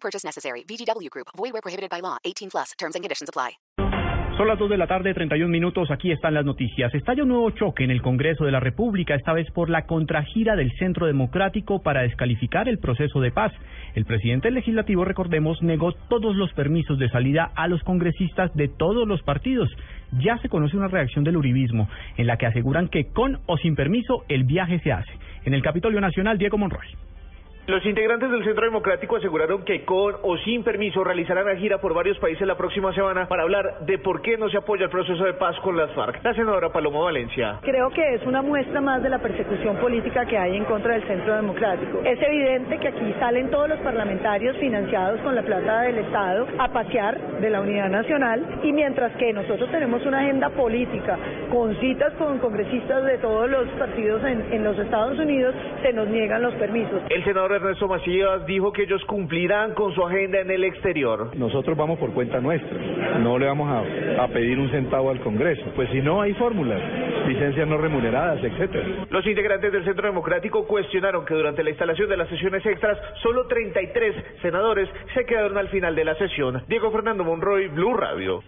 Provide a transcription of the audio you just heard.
Purchase necessary. VGW Group. Void where prohibited by law. 18 plus. Terms and conditions apply. Son las 2 de la tarde, 31 minutos. Aquí están las noticias. Estalla un nuevo choque en el Congreso de la República, esta vez por la contragira del Centro Democrático para descalificar el proceso de paz. El presidente legislativo, recordemos, negó todos los permisos de salida a los congresistas de todos los partidos. Ya se conoce una reacción del uribismo, en la que aseguran que con o sin permiso el viaje se hace. En el Capitolio Nacional, Diego Monroy. Los integrantes del Centro Democrático aseguraron que con o sin permiso realizarán la gira por varios países la próxima semana para hablar de por qué no se apoya el proceso de paz con las FARC. La senadora Paloma Valencia. Creo que es una muestra más de la persecución política que hay en contra del Centro Democrático. Es evidente que aquí salen todos los parlamentarios financiados con la plata del Estado a pasear de la unidad nacional y mientras que nosotros tenemos una agenda política con citas con congresistas de todos los partidos en, en los Estados Unidos, se nos niegan los permisos. El senador Ernesto Macías dijo que ellos cumplirán con su agenda en el exterior. Nosotros vamos por cuenta nuestra, no le vamos a, a pedir un centavo al Congreso. Pues si no hay fórmulas, licencias no remuneradas, etcétera. Los integrantes del Centro Democrático cuestionaron que durante la instalación de las sesiones extras, solo 33 senadores se quedaron al final de la sesión. Diego Fernando Monroy, Blue Radio.